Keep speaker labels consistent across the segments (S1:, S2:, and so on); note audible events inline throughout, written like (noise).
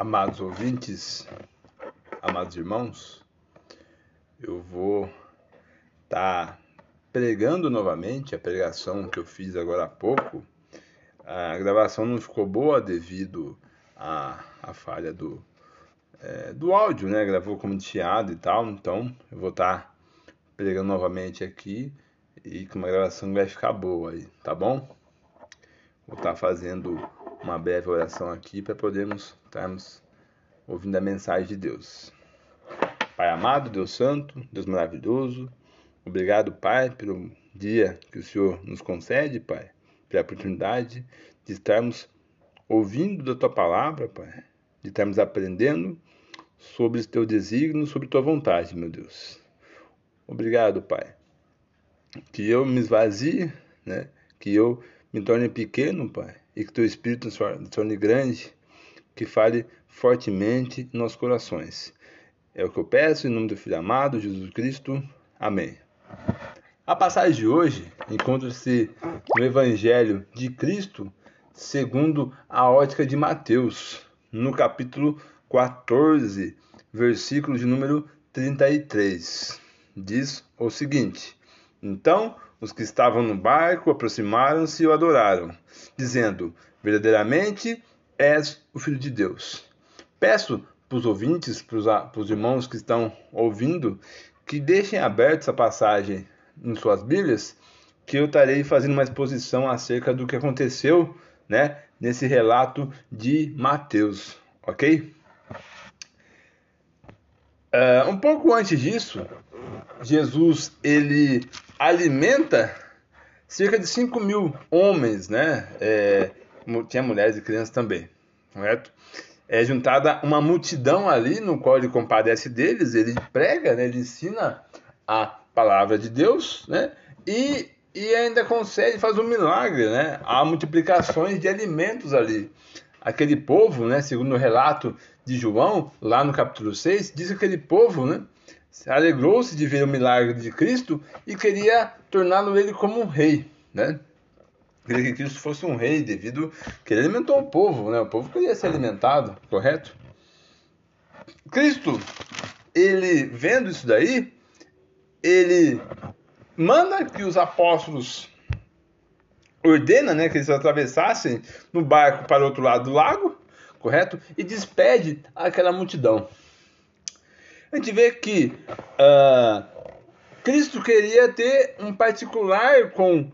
S1: Amados ouvintes, amados irmãos, eu vou estar tá pregando novamente a pregação que eu fiz agora há pouco. A gravação não ficou boa devido à, à falha do, é, do áudio, né? Gravou como chiado e tal, então eu vou estar tá pregando novamente aqui e com uma gravação vai ficar boa aí, tá bom? Vou estar tá fazendo uma breve oração aqui para podermos estarmos ouvindo a mensagem de Deus. Pai amado, Deus santo, Deus maravilhoso, obrigado, Pai, pelo dia que o Senhor nos concede, Pai, pela oportunidade de estarmos ouvindo da tua palavra, Pai, de estarmos aprendendo sobre o teu desígnio, sobre tua vontade, meu Deus. Obrigado, Pai. Que eu me esvazie, né? Que eu me torne pequeno, Pai, e que teu Espírito se torne grande, que fale fortemente em nossos corações. É o que eu peço em nome do Filho amado, Jesus Cristo. Amém. A passagem de hoje encontra-se no Evangelho de Cristo segundo a ótica de Mateus, no capítulo 14, versículo de número 33. Diz o seguinte: Então os que estavam no barco aproximaram-se e o adoraram, dizendo: Verdadeiramente és o Filho de Deus. Peço para os ouvintes, para os irmãos que estão ouvindo, que deixem aberta essa passagem em suas Bíblias, que eu estarei fazendo uma exposição acerca do que aconteceu né, nesse relato de Mateus, ok? Uh, um pouco antes disso, Jesus ele alimenta cerca de 5 mil homens, né? É, tinha mulheres e crianças também, correto? É juntada uma multidão ali no qual ele compadece deles, ele prega, né? ele ensina a palavra de Deus, né? E, e ainda consegue fazer um milagre, né? Há multiplicações de alimentos ali. Aquele povo, né? Segundo o relato de João, lá no capítulo 6, diz que aquele povo, né? alegrou-se de ver o milagre de Cristo e queria torná-lo ele como um rei, né? Queria que Cristo fosse um rei devido que ele alimentou o povo, né? O povo queria ser alimentado, correto? Cristo, ele vendo isso daí, ele manda que os apóstolos ordena, né, que eles atravessassem no barco para o outro lado do lago, correto? E despede aquela multidão a gente vê que uh, Cristo queria ter um particular com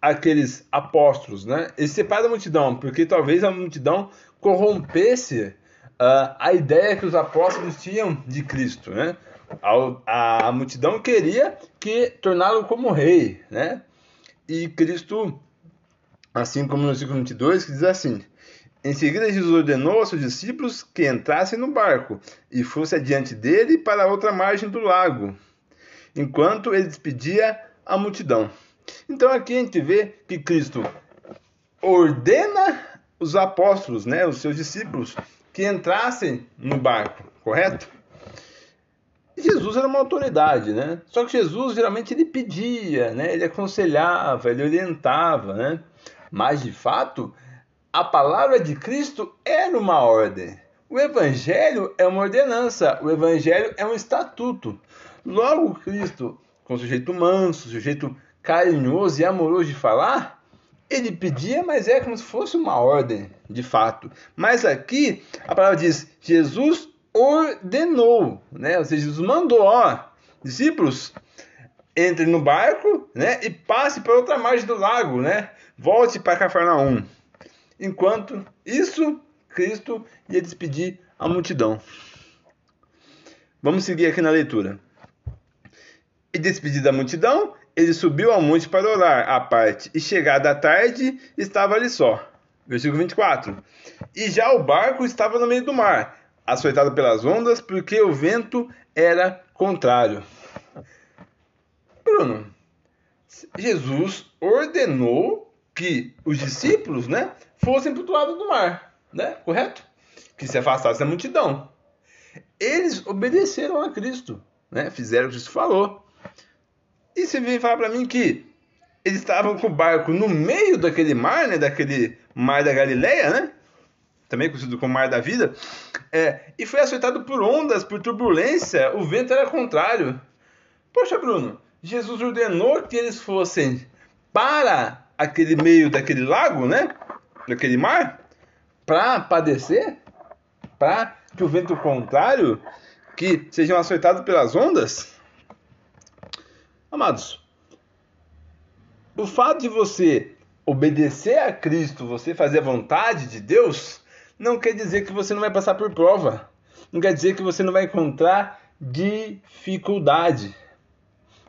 S1: aqueles apóstolos, né? Ele separa a multidão, porque talvez a multidão corrompesse uh, a ideia que os apóstolos tinham de Cristo, né? A, a multidão queria que torná-lo como rei, né? E Cristo, assim como no versículo 22, que diz assim: em seguida, Jesus ordenou aos seus discípulos que entrassem no barco e fossem adiante dele para a outra margem do lago, enquanto ele despedia a multidão. Então aqui a gente vê que Cristo ordena os apóstolos, né, os seus discípulos, que entrassem no barco, correto? Jesus era uma autoridade, né? Só que Jesus geralmente ele pedia, né? Ele aconselhava, ele orientava, né? Mas de fato, a palavra de Cristo era uma ordem. O Evangelho é uma ordenança, o Evangelho é um estatuto. Logo, Cristo, com sujeito manso, sujeito carinhoso e amoroso de falar, ele pedia, mas é como se fosse uma ordem, de fato. Mas aqui a palavra diz: Jesus ordenou, né? Ou seja, Jesus mandou, ó, discípulos, entre no barco, né? E passe para outra margem do lago, né? Volte para Cafarnaum. Enquanto isso, Cristo ia despedir a multidão. Vamos seguir aqui na leitura. E despedido da multidão, ele subiu ao monte para orar à parte, e chegada a tarde, estava ali só. Versículo 24. E já o barco estava no meio do mar, açoitado pelas ondas, porque o vento era contrário. Bruno, Jesus ordenou que os discípulos, né, fossem para o lado do mar, né? Correto? Que se afastassem da multidão. Eles obedeceram a Cristo, né? Fizeram o que Cristo falou. E você vem falar para mim que eles estavam com o barco no meio daquele mar, né? Daquele mar da Galileia, né? também conhecido como Mar da Vida, é, e foi açoitado por ondas, por turbulência, o vento era contrário. Poxa, Bruno, Jesus ordenou que eles fossem para aquele meio daquele lago, né? Daquele mar, para padecer, para que o vento contrário, que sejam açoitados pelas ondas. Amados, o fato de você obedecer a Cristo, você fazer a vontade de Deus, não quer dizer que você não vai passar por prova. Não quer dizer que você não vai encontrar dificuldade.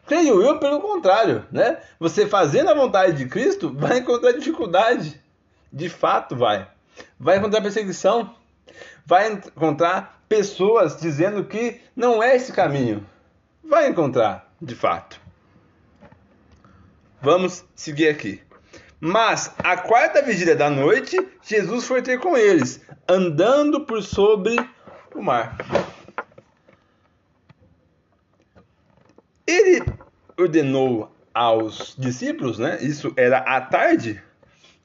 S1: Creio eu, pelo contrário, né? Você fazendo a vontade de Cristo vai encontrar dificuldade. De fato, vai. Vai encontrar perseguição. Vai encontrar pessoas dizendo que não é esse caminho. Vai encontrar, de fato. Vamos seguir aqui. Mas a quarta vigília da noite, Jesus foi ter com eles, andando por sobre o mar. Ele ordenou aos discípulos, né? Isso era à tarde,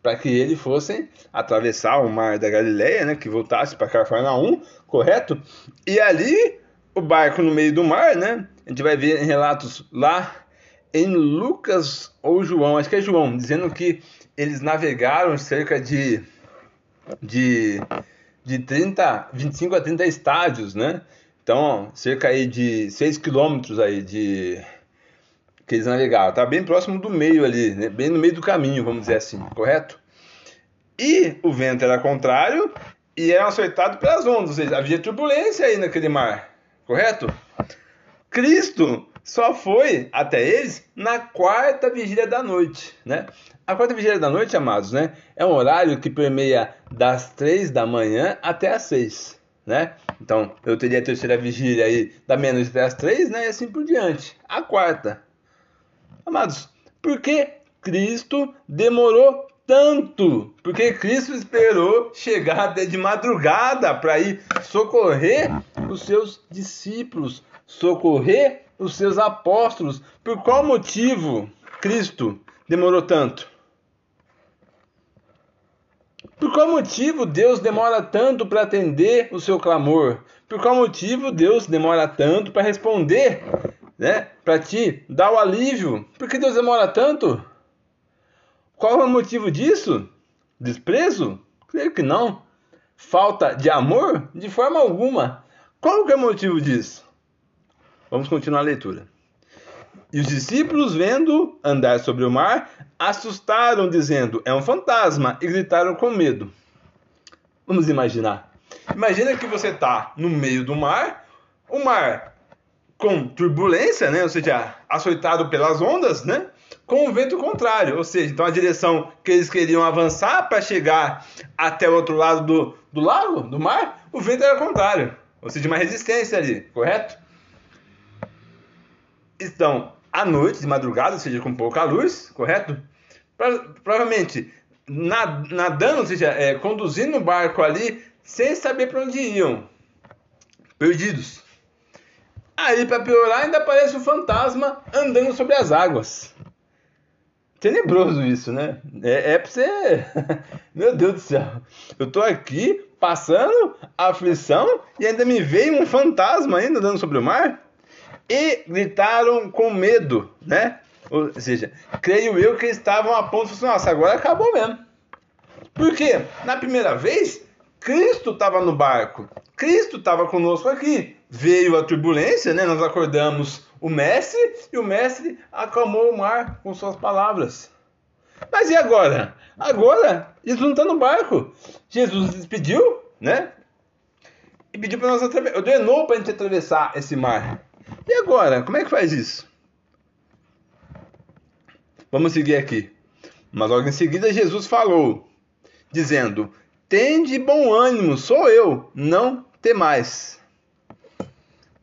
S1: para que eles fossem atravessar o mar da Galileia, né? Que voltasse para Cafarnaum, correto? E ali o barco no meio do mar, né? A gente vai ver em relatos lá em Lucas ou João, acho que é João, dizendo que eles navegaram cerca de, de, de 30, 25 a 30 estádios, né? Então, cerca aí de 6 quilômetros aí de que eles navegaram. Tá bem próximo do meio ali, né? bem no meio do caminho, vamos dizer assim, correto? E o vento era contrário e era açoitado pelas ondas, ou seja, havia turbulência aí naquele mar, correto? Cristo só foi até eles na quarta vigília da noite, né? A quarta vigília da noite, amados, né? É um horário que permeia das três da manhã até as seis, né? Então, eu teria a terceira vigília aí da meia-noite até as três, né? E assim por diante. A quarta. Amados, por que Cristo demorou tanto? Porque Cristo esperou chegar até de madrugada para ir socorrer os seus discípulos, socorrer os seus apóstolos. Por qual motivo Cristo demorou tanto? Por qual motivo Deus demora tanto para atender o seu clamor? Por qual motivo Deus demora tanto para responder, né? Para te dar o alívio? Por que Deus demora tanto? Qual é o motivo disso? Desprezo? Creio que não. Falta de amor? De forma alguma. Qual é o motivo disso? Vamos continuar a leitura. E os discípulos, vendo andar sobre o mar, assustaram, dizendo: É um fantasma, e gritaram com medo. Vamos imaginar. Imagina que você está no meio do mar, o mar com turbulência, né? ou seja, açoitado pelas ondas, né? com o vento contrário, ou seja, então a direção que eles queriam avançar para chegar até o outro lado do, do lago, do mar, o vento era contrário, ou seja, uma resistência ali, correto? Estão à noite, de madrugada, ou seja, com pouca luz, correto? Provavelmente nadando, ou seja, é, conduzindo o barco ali sem saber para onde iam, perdidos. Aí, para piorar, ainda aparece um fantasma andando sobre as águas. Tenebroso isso, né? É, é pra você. (laughs) Meu Deus do céu. Eu tô aqui passando aflição e ainda me veio um fantasma ainda andando sobre o mar e gritaram com medo, né? Ou seja, creio eu que estavam a ponto de falar, nossa, agora acabou mesmo. Porque na primeira vez, Cristo estava no barco, Cristo estava conosco aqui. Veio a turbulência, né? Nós acordamos o mestre e o mestre acalmou o mar com suas palavras. Mas e agora? Agora, eles não estão no barco. Jesus despediu, né? E pediu para nós atravessar, ordenou para a gente atravessar esse mar. E agora, como é que faz isso? Vamos seguir aqui. Mas logo em seguida Jesus falou, dizendo: Tende bom ânimo, sou eu, não temais.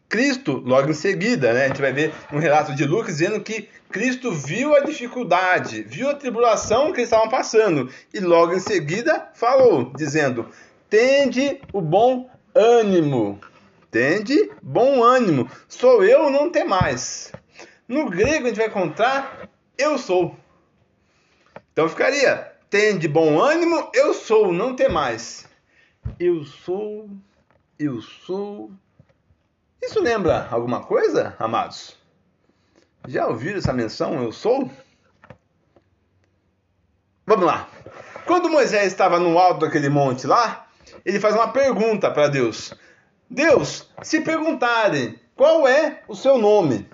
S1: Cristo, logo em seguida, né, a gente vai ver um relato de Lucas dizendo que Cristo viu a dificuldade, viu a tribulação que eles estavam passando, e logo em seguida falou, dizendo: Tende o bom ânimo. Tende bom ânimo. Sou eu, não tem mais. No grego a gente vai encontrar eu sou. Então ficaria tende bom ânimo, eu sou, não tem mais. Eu sou, eu sou. Isso lembra alguma coisa, amados? Já ouviram essa menção, eu sou? Vamos lá. Quando Moisés estava no alto daquele monte lá, ele faz uma pergunta para Deus. Deus, se perguntarem qual é o seu nome,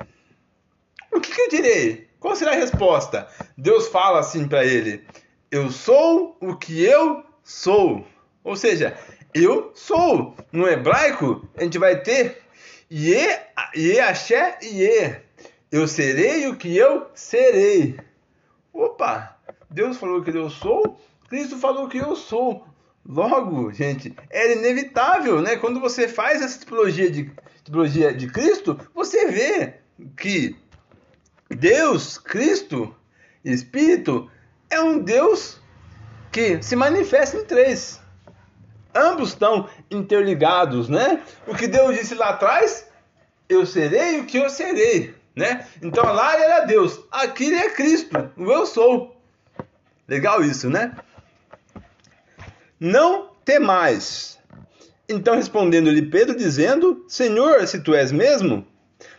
S1: o que, que eu direi? Qual será a resposta? Deus fala assim para ele: Eu sou o que eu sou. Ou seja, eu sou. No hebraico, a gente vai ter Ye, Ye, Axé, Ye. Eu serei o que eu serei. Opa! Deus falou que eu sou, Cristo falou que eu sou. Logo, gente, era inevitável, né? Quando você faz essa tipologia de, tipologia de Cristo, você vê que Deus, Cristo, Espírito, é um Deus que se manifesta em três. Ambos estão interligados, né? O que Deus disse lá atrás, eu serei o que eu serei, né? Então lá ele era Deus, aqui ele é Cristo, o eu sou. Legal isso, né? Não temais. Então respondendo-lhe Pedro, dizendo: Senhor, se tu és mesmo,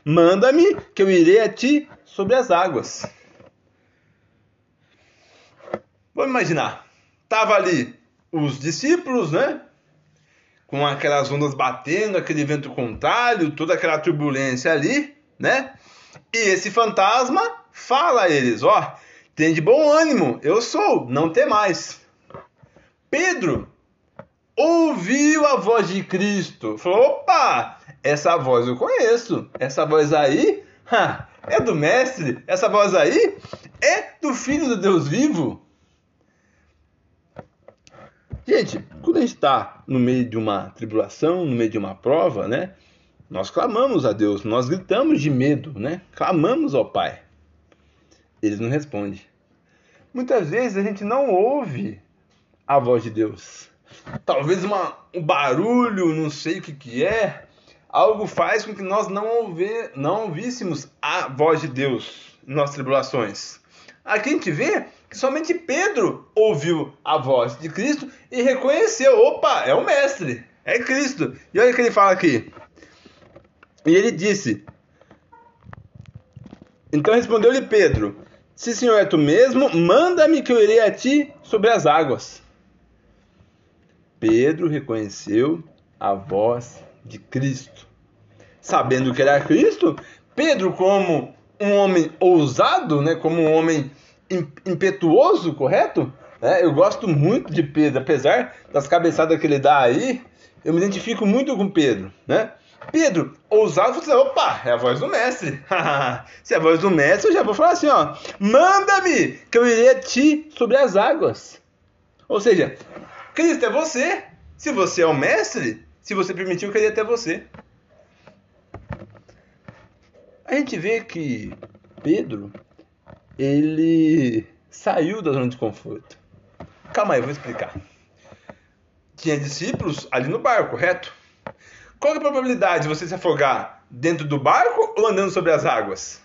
S1: manda-me que eu irei a ti sobre as águas. Vamos imaginar, tava ali os discípulos, né? Com aquelas ondas batendo, aquele vento contrário, toda aquela turbulência ali, né? E esse fantasma fala a eles: ó, tem de bom ânimo, eu sou, não tem mais. Pedro ouviu a voz de Cristo. Falou: opa, essa voz eu conheço. Essa voz aí ha, é do Mestre. Essa voz aí é do Filho do Deus vivo. Gente, quando a gente está no meio de uma tribulação, no meio de uma prova, né? Nós clamamos a Deus, nós gritamos de medo, né? Clamamos ao Pai eles não respondem. Muitas vezes a gente não ouve a voz de Deus. Talvez uma, um barulho, não sei o que, que é, algo faz com que nós não, ouve, não ouvíssemos a voz de Deus em nossas tribulações. Aqui a gente vê que somente Pedro ouviu a voz de Cristo e reconheceu: opa, é o Mestre, é Cristo. E olha o que ele fala aqui. E ele disse: Então respondeu-lhe Pedro: se Senhor é tu mesmo, manda-me que eu irei a ti sobre as águas. Pedro reconheceu a voz de Cristo. Sabendo que era Cristo, Pedro, como um homem ousado, né, como um homem impetuoso, correto? É, eu gosto muito de Pedro, apesar das cabeçadas que ele dá aí, eu me identifico muito com Pedro, né? Pedro, ousado, assim, opa, é a voz do mestre. (laughs) Se é a voz do mestre, eu já vou falar assim, ó, manda-me que eu irei a ti sobre as águas. Ou seja, Cristo é você. Se você é o mestre, se você permitiu que ele até você. A gente vê que Pedro, ele saiu da zona de conforto. Calma aí, eu vou explicar. Tinha discípulos ali no barco, correto? Qual é a probabilidade de você se afogar dentro do barco ou andando sobre as águas?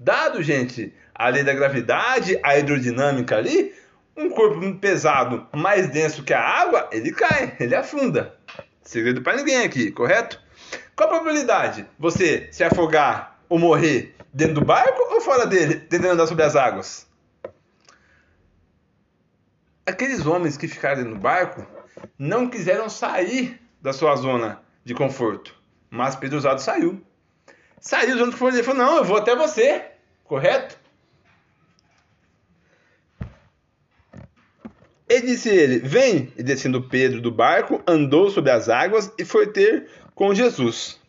S1: Dado, gente, a lei da gravidade, a hidrodinâmica ali, um corpo pesado mais denso que a água, ele cai, ele afunda. Segredo para ninguém aqui, correto? Qual a probabilidade? Você se afogar ou morrer dentro do barco ou fora dele, tentando andar sobre as águas? Aqueles homens que ficaram no barco não quiseram sair da sua zona de conforto. Mas Pedro usado saiu. Saiu junto com ele falou: Não, eu vou até você. Correto? E disse ele: Vem. E descendo Pedro do barco, andou sobre as águas e foi ter com Jesus.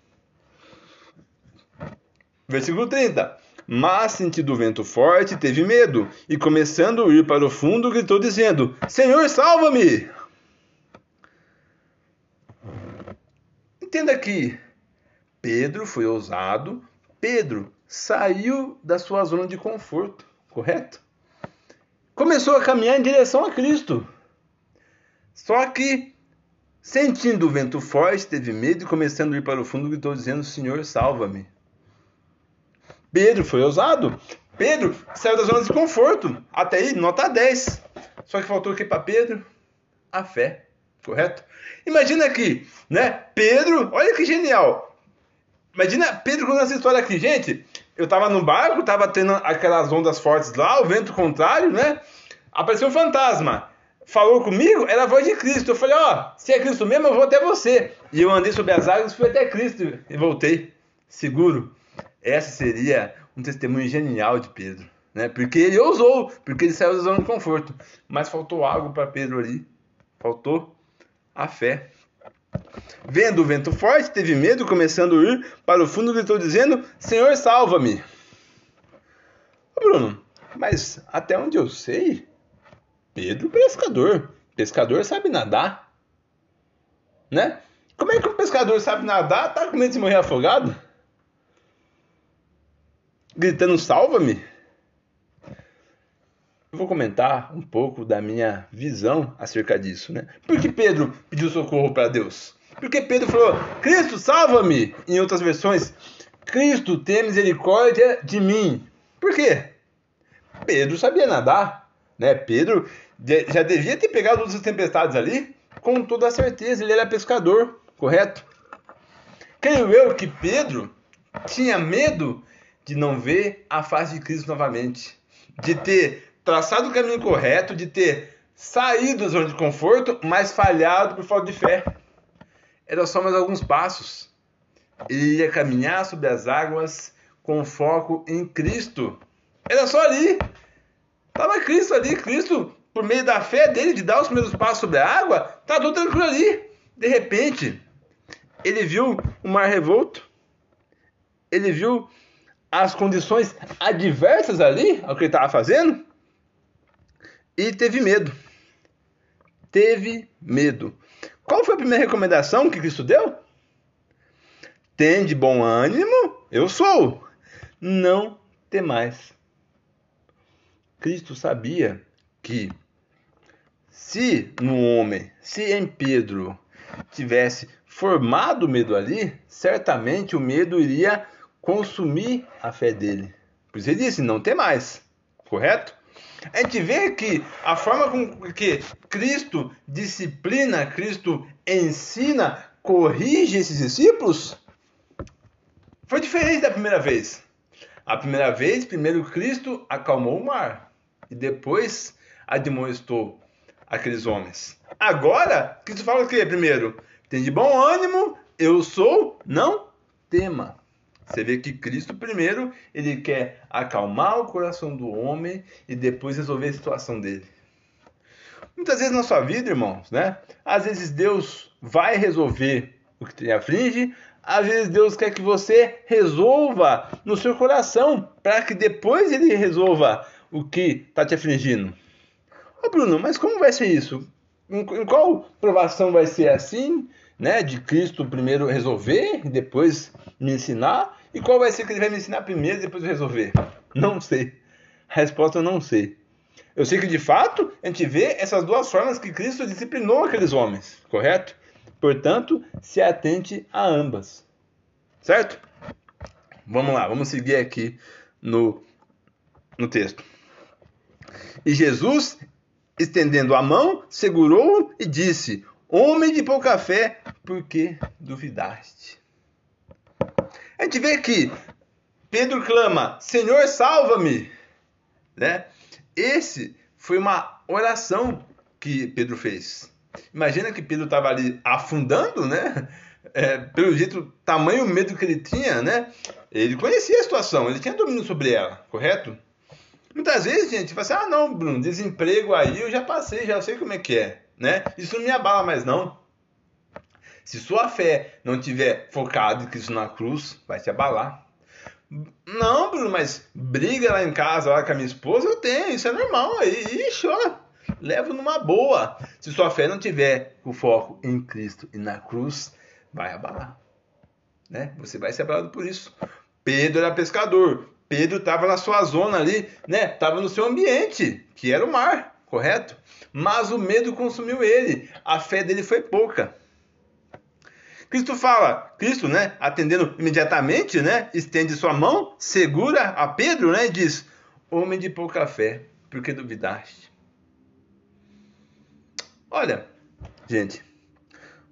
S1: Versículo 30. Mas, sentindo o vento forte, teve medo, e começando a ir para o fundo, gritou, dizendo: Senhor, salva-me! Entenda que Pedro foi ousado, Pedro saiu da sua zona de conforto, correto? Começou a caminhar em direção a Cristo. Só que, sentindo o vento forte, teve medo e começando a ir para o fundo, gritou dizendo: Senhor, salva-me. Pedro foi ousado. Pedro saiu da zona de conforto. Até aí, nota 10. Só que faltou o que para Pedro? A fé. correto? Imagina aqui, né? Pedro, olha que genial. Imagina Pedro contando essa história aqui, gente. Eu tava no barco, tava tendo aquelas ondas fortes lá, o vento contrário, né? Apareceu um fantasma. Falou comigo, era a voz de Cristo. Eu falei, ó, se é Cristo mesmo, eu vou até você. E eu andei sobre as águas, fui até Cristo e voltei, seguro. Essa seria um testemunho genial de Pedro, né? Porque ele ousou, porque ele saiu da zona de conforto. Mas faltou algo para Pedro ali. Faltou a fé. Vendo o vento forte, teve medo, começando a ir para o fundo, gritou dizendo: Senhor, salva-me. Bruno, mas até onde eu sei, Pedro pescador. Pescador sabe nadar. Né? Como é que um pescador sabe nadar, tá com medo de morrer afogado? Gritando salva-me? Eu vou comentar um pouco da minha visão acerca disso, né? Por que Pedro pediu socorro para Deus? Porque Pedro falou: Cristo, salva-me! Em outras versões, Cristo, tem misericórdia de mim. Por quê? Pedro sabia nadar, né? Pedro já devia ter pegado outras tempestades ali com toda a certeza, ele era pescador, correto? Creio eu que Pedro tinha medo de não ver a face de Cristo novamente, de ter traçado o caminho correto, de ter saído da zona de conforto, mas falhado por falta de fé. Era só mais alguns passos. Ele ia caminhar sobre as águas com foco em Cristo. Era só ali. Estava Cristo ali. Cristo, por meio da fé dele, de dar os primeiros passos sobre a água, tá tudo tranquilo ali. De repente, ele viu o mar revolto. Ele viu as condições adversas ali ao que ele estava fazendo e teve medo. Teve medo. Qual foi a primeira recomendação que Cristo deu? Tem de bom ânimo, eu sou. Não temais. Cristo sabia que se no homem, se em Pedro tivesse formado medo ali, certamente o medo iria consumir a fé dele. Por isso ele disse: não tem mais. Correto? A gente vê que a forma com que Cristo disciplina, Cristo ensina, corrige esses discípulos foi diferente da primeira vez. A primeira vez, primeiro Cristo acalmou o mar e depois admoestou aqueles homens. Agora, Cristo fala o que primeiro? Tem de bom ânimo, eu sou, não tema. Você vê que Cristo primeiro, ele quer acalmar o coração do homem e depois resolver a situação dele. Muitas vezes na sua vida, irmãos, né? Às vezes Deus vai resolver o que te aflige, às vezes Deus quer que você resolva no seu coração, para que depois ele resolva o que está te afligindo. Ô Bruno, mas como vai ser isso? Em qual provação vai ser assim, né? De Cristo primeiro resolver depois me ensinar? E qual vai ser que ele vai me ensinar primeiro e depois resolver? Não sei. A resposta eu não sei. Eu sei que de fato a gente vê essas duas formas que Cristo disciplinou aqueles homens, correto? Portanto, se atente a ambas. Certo? Vamos lá, vamos seguir aqui no, no texto. E Jesus, estendendo a mão, segurou e disse: Homem de pouca fé, por que duvidaste? A gente vê que Pedro clama: Senhor, salva-me. Né? Esse foi uma oração que Pedro fez. Imagina que Pedro estava ali afundando, né? É, pelo jeito, tamanho medo que ele tinha, né? Ele conhecia a situação, ele tinha domínio sobre ela, correto? Muitas vezes, gente, fala assim: ah, não, Bruno, desemprego aí eu já passei, já sei como é que é, né? Isso não me abala mais, não. Se sua fé não tiver focada em Cristo na cruz, vai te abalar. Não, Bruno, mas briga lá em casa lá com a minha esposa, eu tenho, isso é normal. Ixi, ó, levo numa boa. Se sua fé não tiver o foco em Cristo e na cruz, vai abalar. Né? Você vai ser abalado por isso. Pedro era pescador. Pedro estava na sua zona ali, né? Estava no seu ambiente, que era o mar, correto? Mas o medo consumiu ele. A fé dele foi pouca. Cristo fala, Cristo, né, atendendo imediatamente, né, estende sua mão, segura a Pedro, né, e diz: Homem de pouca fé, por que duvidaste? Olha, gente,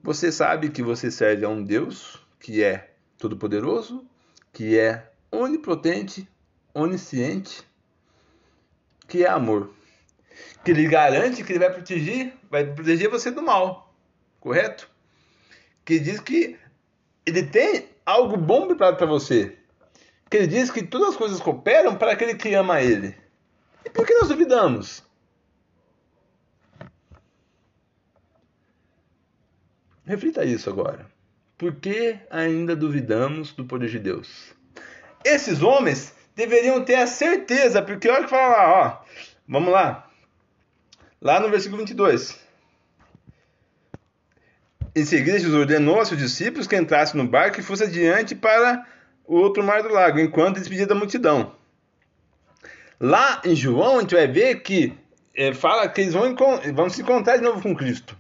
S1: Você sabe que você serve a um Deus que é todo-poderoso, que é onipotente, onisciente, que é amor. Que ele garante que ele vai proteger, vai proteger você do mal. Correto? Que diz que ele tem algo bom preparado para você. Que ele diz que todas as coisas cooperam para aquele que ama ele. E por que nós duvidamos? Reflita isso agora. Por que ainda duvidamos do poder de Deus? Esses homens deveriam ter a certeza, porque olha que fala lá, ó. Vamos lá. Lá no versículo 22. Em seguida, Jesus ordenou aos seus discípulos que entrassem no barco e fosse adiante para o outro mar do lago, enquanto despedia da multidão. Lá em João, a gente vai ver que é, fala que eles vão, vão se encontrar de novo com Cristo.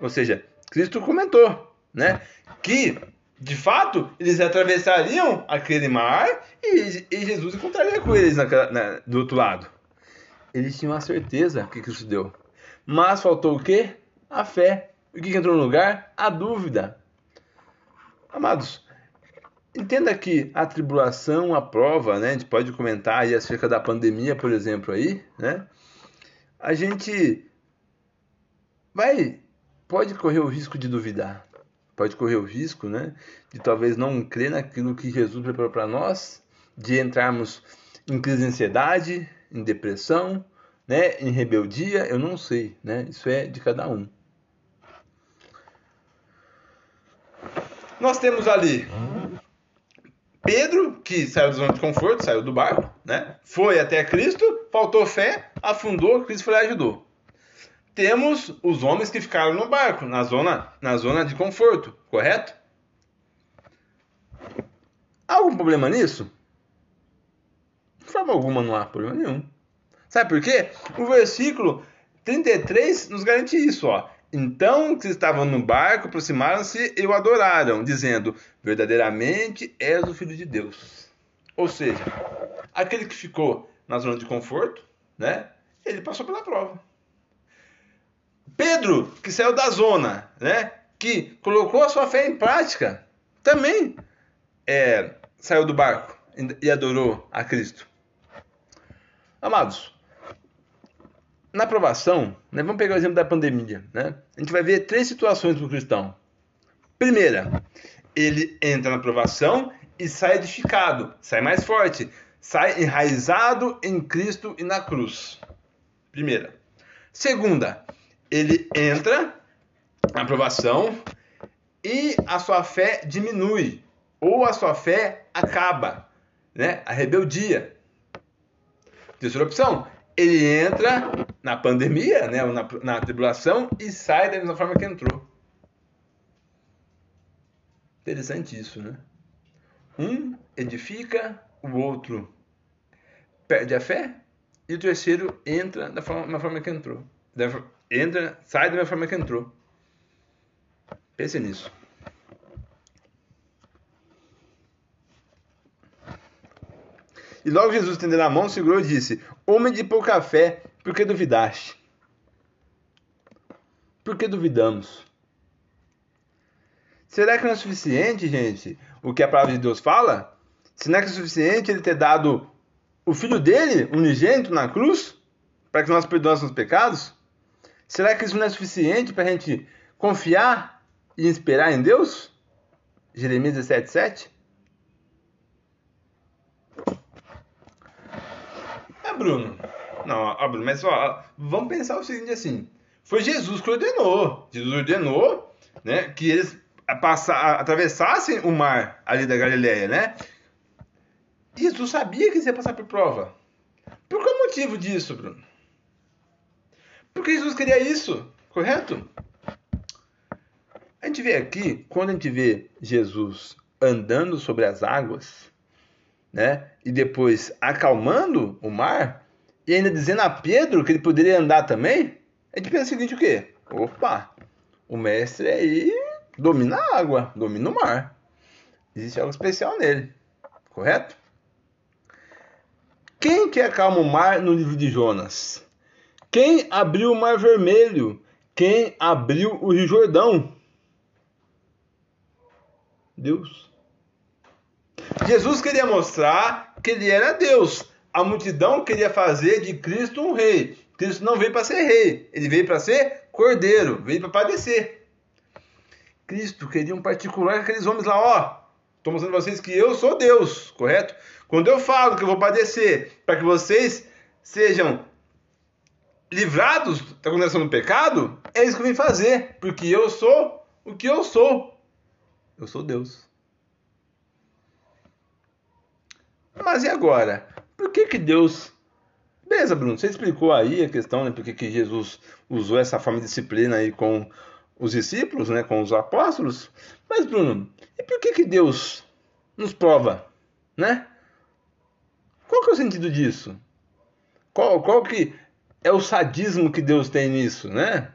S1: Ou seja, Cristo comentou, né? Que, de fato, eles atravessariam aquele mar e, e Jesus encontraria com eles naquela, na, do outro lado. Eles tinham a certeza que Cristo deu. Mas faltou o quê? A fé. O que entrou no lugar? A dúvida. Amados, entenda que a tribulação, a prova, né? A gente pode comentar aí acerca da pandemia, por exemplo, aí, né? A gente vai pode correr o risco de duvidar, pode correr o risco, né, de talvez não crer naquilo que Jesus preparou para nós, de entrarmos em crise de ansiedade, em depressão, né, em rebeldia, eu não sei, né? Isso é de cada um. Nós temos ali Pedro, que saiu da zona de conforto, saiu do barco, né? Foi até Cristo, faltou fé, afundou, Cristo foi lá e ajudou temos os homens que ficaram no barco, na zona, na zona de conforto, correto? Há algum problema nisso? De forma alguma não há problema nenhum. Sabe por quê? O versículo 33 nos garante isso, ó. Então que estavam no barco aproximaram-se e o adoraram, dizendo: Verdadeiramente és o Filho de Deus. Ou seja, aquele que ficou na zona de conforto, né? Ele passou pela prova. Pedro, que saiu da zona, né? que colocou a sua fé em prática, também é, saiu do barco e adorou a Cristo. Amados, na aprovação, né, vamos pegar o exemplo da pandemia, né? A gente vai ver três situações para o cristão. Primeira, ele entra na aprovação e sai edificado, sai mais forte, sai enraizado em Cristo e na cruz. Primeira. Segunda, ele entra na aprovação e a sua fé diminui ou a sua fé acaba, né? A rebeldia. Terceira opção, ele entra na pandemia, né? Na, na tribulação e sai da mesma forma que entrou. Interessante isso, né? Um edifica, o outro perde a fé e o terceiro entra da forma, forma que entrou entra, sai da mesma forma que entrou. Pense nisso. E logo Jesus, estendendo a mão, segurou e disse: Homem de pouca fé, por que duvidaste? Por que duvidamos? Será que não é suficiente, gente, o que a palavra de Deus fala? Será que é suficiente ele ter dado o filho dele, unigênito, na cruz, para que nós perdoássemos os pecados? Será que isso não é suficiente para a gente confiar e esperar em Deus? Jeremias 17, 7? Bruno. Não, Bruno, mas ó, vamos pensar o seguinte assim. Foi Jesus que ordenou. Jesus ordenou né, que eles passar, atravessassem o mar ali da Galileia, né? Jesus sabia que iam passar por prova. Por qual motivo disso, Bruno? Porque Jesus queria isso, correto? A gente vê aqui, quando a gente vê Jesus andando sobre as águas, né? E depois acalmando o mar, e ainda dizendo a Pedro que ele poderia andar também, a gente pensa o seguinte: o quê? Opa, o mestre aí domina a água, domina o mar. Existe algo especial nele, correto? Quem que acalma o mar no livro de Jonas? Quem abriu o Mar Vermelho? Quem abriu o Rio Jordão? Deus. Jesus queria mostrar que ele era Deus. A multidão queria fazer de Cristo um rei. Cristo não veio para ser rei, ele veio para ser cordeiro, veio para padecer. Cristo queria um particular aqueles homens lá, ó. Estou mostrando a vocês que eu sou Deus, correto? Quando eu falo que eu vou padecer para que vocês sejam livrados da condenação do pecado, é isso que eu vim fazer, porque eu sou o que eu sou. Eu sou Deus. Mas e agora? Por que que Deus... Beleza, Bruno, você explicou aí a questão, né? Por que que Jesus usou essa forma de disciplina aí com os discípulos, né? Com os apóstolos. Mas, Bruno, e por que que Deus nos prova, né? Qual que é o sentido disso? Qual, qual que é o sadismo que Deus tem nisso, né?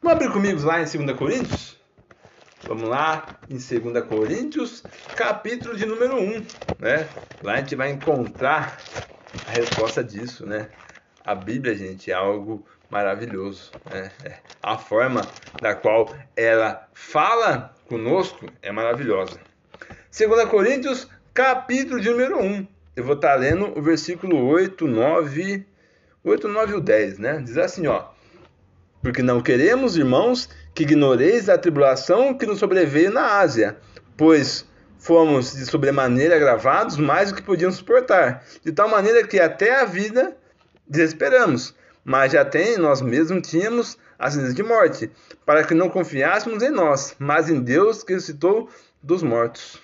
S1: Vamos abrir comigo lá em 2 Coríntios? Vamos lá em 2 Coríntios, capítulo de número 1, né? Lá a gente vai encontrar a resposta disso, né? A Bíblia, gente, é algo maravilhoso. Né? A forma da qual ela fala conosco é maravilhosa. 2 Coríntios, capítulo de número 1. Eu vou estar lendo o versículo 8, 9, 8, 9 e 10, né? Diz assim, ó. Porque não queremos, irmãos, que ignoreis a tribulação que nos sobreveio na Ásia, pois fomos de sobremaneira agravados mais do que podíamos suportar, de tal maneira que até a vida desesperamos, mas já tem nós mesmos tínhamos a sentença de morte, para que não confiássemos em nós, mas em Deus que ressuscitou dos mortos.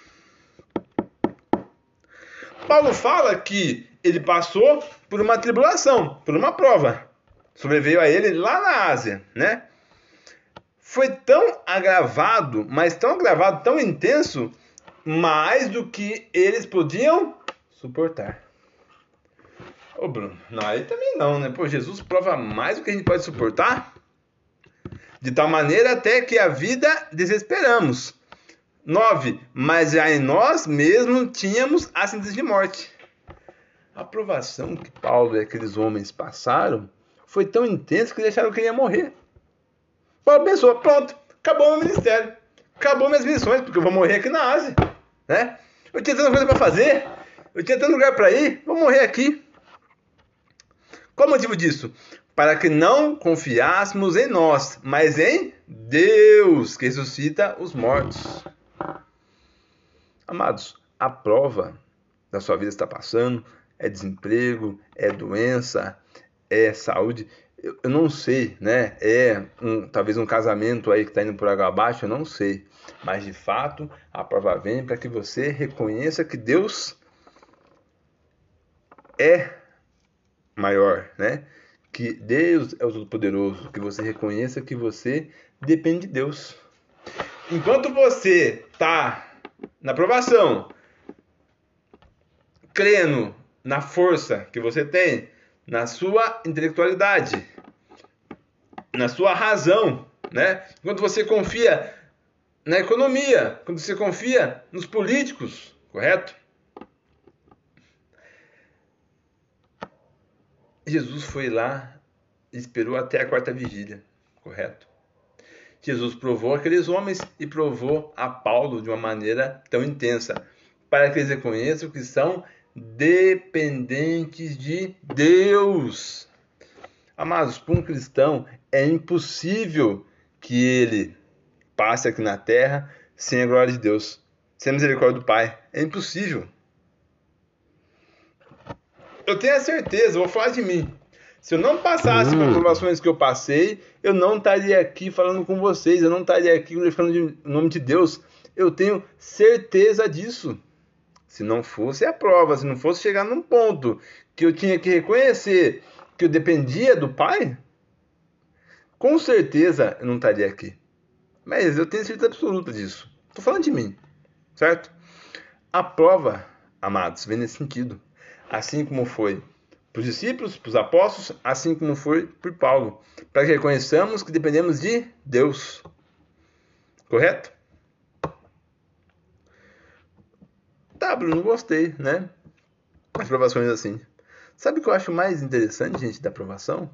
S1: Paulo fala que ele passou por uma tribulação, por uma prova. Sobreveio a ele lá na Ásia, né? Foi tão agravado, mas tão agravado, tão intenso, mais do que eles podiam suportar. Ô Bruno, não, aí também não, né? Pô, Jesus prova mais do que a gente pode suportar. De tal maneira até que a vida desesperamos. 9. Mas já em nós mesmos tínhamos a sentença de morte. A provação que Paulo e aqueles homens passaram foi tão intensa que deixaram que ele ia morrer. Paulo pensou: pronto, acabou meu ministério, acabou minhas missões, porque eu vou morrer aqui na Ásia. Né? Eu tinha tanta coisa para fazer, eu tinha tanto lugar para ir, vou morrer aqui. Qual o motivo disso? Para que não confiássemos em nós, mas em Deus, que ressuscita os mortos. Amados, a prova da sua vida está passando, é desemprego, é doença, é saúde. Eu, eu não sei, né? É um, talvez um casamento aí que está indo por água abaixo, eu não sei. Mas de fato, a prova vem para que você reconheça que Deus é maior, né? Que Deus é o Todo-Poderoso, que você reconheça que você depende de Deus. Enquanto você está na aprovação, crendo na força que você tem, na sua intelectualidade, na sua razão, né? Quando você confia na economia, quando você confia nos políticos, correto? Jesus foi lá e esperou até a quarta vigília, correto? Jesus provou aqueles homens e provou a Paulo de uma maneira tão intensa, para que eles reconheçam que são dependentes de Deus. Amados, para um cristão é impossível que ele passe aqui na terra sem a glória de Deus, sem a misericórdia do Pai. É impossível. Eu tenho a certeza, vou falar de mim. Se eu não passasse hum. as provações que eu passei, eu não estaria aqui falando com vocês, eu não estaria aqui glorificando o nome de Deus. Eu tenho certeza disso. Se não fosse a prova, se não fosse chegar num ponto que eu tinha que reconhecer que eu dependia do Pai, com certeza eu não estaria aqui. Mas eu tenho certeza absoluta disso. Estou falando de mim, certo? A prova, amados, vem nesse sentido. Assim como foi para os discípulos, para os apóstolos, assim como foi por Paulo, para que reconheçamos que dependemos de Deus. Correto? Tá, Bruno, gostei, né? As provações assim. Sabe o que eu acho mais interessante, gente, da aprovação?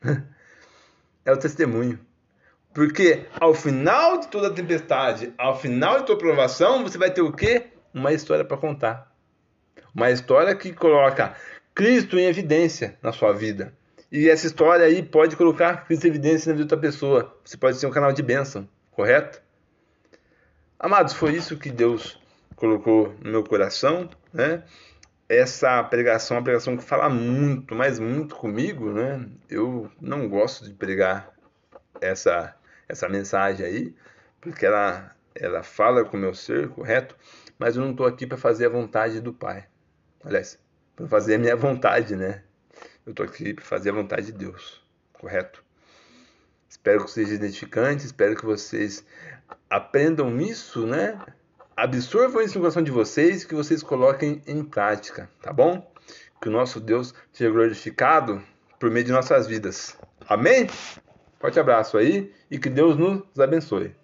S1: (laughs) é o testemunho. Porque ao final de toda tempestade, ao final de toda provação, você vai ter o quê? Uma história para contar. Uma história que coloca Cristo em evidência na sua vida. E essa história aí pode colocar Cristo em evidência na vida de outra pessoa. Você pode ser um canal de bênção, correto? Amados, foi isso que Deus colocou no meu coração, né? Essa pregação é uma pregação que fala muito, mas muito comigo, né? Eu não gosto de pregar essa essa mensagem aí, porque ela ela fala com o meu ser, correto? Mas eu não estou aqui para fazer a vontade do Pai. Aliás, para fazer a minha vontade, né? Eu estou aqui para fazer a vontade de Deus, correto? Espero que seja identificante, espero que vocês aprendam isso, né? Absorvam no coração de vocês que vocês coloquem em prática, tá bom? Que o nosso Deus seja glorificado por meio de nossas vidas. Amém? Forte abraço aí e que Deus nos abençoe.